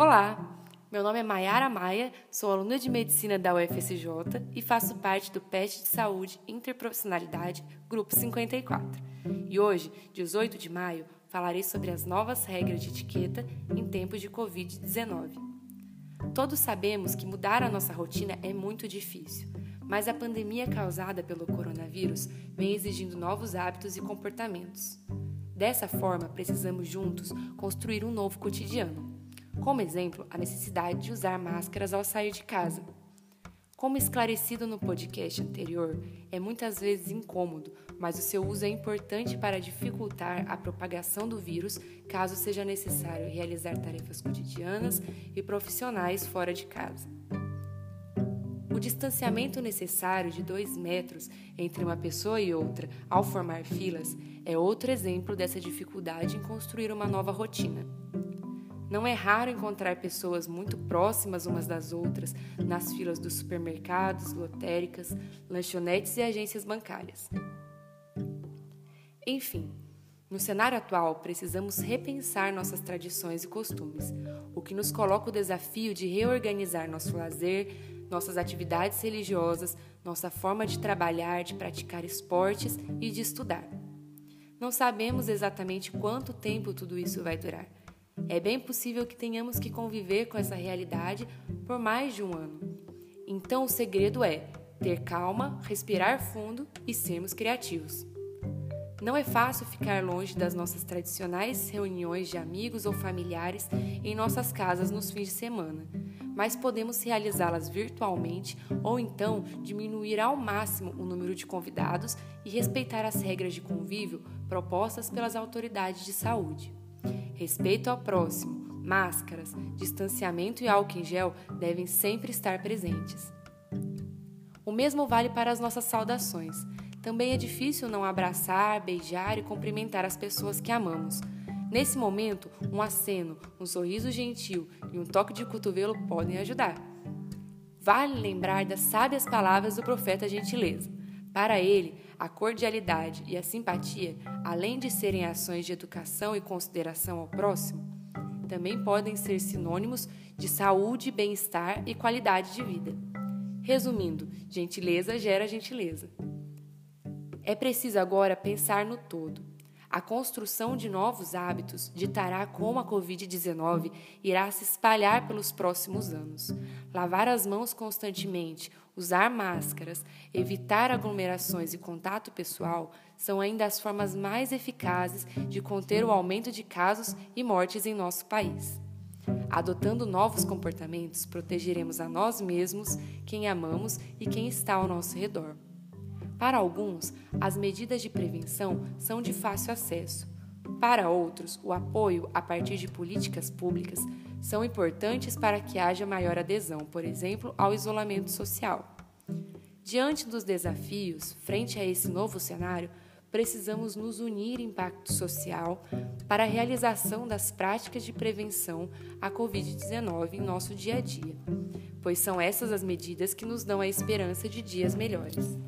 Olá, meu nome é Maiara Maia, sou aluna de medicina da UFSJ e faço parte do PET de Saúde Interprofissionalidade Grupo 54. E hoje, 18 de maio, falarei sobre as novas regras de etiqueta em tempos de Covid-19. Todos sabemos que mudar a nossa rotina é muito difícil, mas a pandemia causada pelo coronavírus vem exigindo novos hábitos e comportamentos. Dessa forma, precisamos juntos construir um novo cotidiano. Como exemplo, a necessidade de usar máscaras ao sair de casa. Como esclarecido no podcast anterior, é muitas vezes incômodo, mas o seu uso é importante para dificultar a propagação do vírus caso seja necessário realizar tarefas cotidianas e profissionais fora de casa. O distanciamento necessário de dois metros entre uma pessoa e outra ao formar filas é outro exemplo dessa dificuldade em construir uma nova rotina. Não é raro encontrar pessoas muito próximas umas das outras nas filas dos supermercados, lotéricas, lanchonetes e agências bancárias. Enfim, no cenário atual, precisamos repensar nossas tradições e costumes, o que nos coloca o desafio de reorganizar nosso lazer, nossas atividades religiosas, nossa forma de trabalhar, de praticar esportes e de estudar. Não sabemos exatamente quanto tempo tudo isso vai durar. É bem possível que tenhamos que conviver com essa realidade por mais de um ano. Então, o segredo é ter calma, respirar fundo e sermos criativos. Não é fácil ficar longe das nossas tradicionais reuniões de amigos ou familiares em nossas casas nos fins de semana mas podemos realizá-las virtualmente ou então diminuir ao máximo o número de convidados e respeitar as regras de convívio propostas pelas autoridades de saúde. Respeito ao próximo, máscaras, distanciamento e álcool em gel devem sempre estar presentes. O mesmo vale para as nossas saudações. Também é difícil não abraçar, beijar e cumprimentar as pessoas que amamos Nesse momento, um aceno, um sorriso gentil e um toque de cotovelo podem ajudar. Vale lembrar das sábias palavras do profeta Gentileza. Para ele, a cordialidade e a simpatia, além de serem ações de educação e consideração ao próximo, também podem ser sinônimos de saúde, bem-estar e qualidade de vida. Resumindo, gentileza gera gentileza. É preciso agora pensar no todo a construção de novos hábitos ditará como a Covid-19 irá se espalhar pelos próximos anos. Lavar as mãos constantemente, usar máscaras, evitar aglomerações e contato pessoal são ainda as formas mais eficazes de conter o aumento de casos e mortes em nosso país. Adotando novos comportamentos, protegeremos a nós mesmos, quem amamos e quem está ao nosso redor. Para alguns, as medidas de prevenção são de fácil acesso. Para outros, o apoio a partir de políticas públicas são importantes para que haja maior adesão, por exemplo, ao isolamento social. Diante dos desafios, frente a esse novo cenário, precisamos nos unir em pacto social para a realização das práticas de prevenção à Covid-19 em nosso dia a dia, pois são essas as medidas que nos dão a esperança de dias melhores.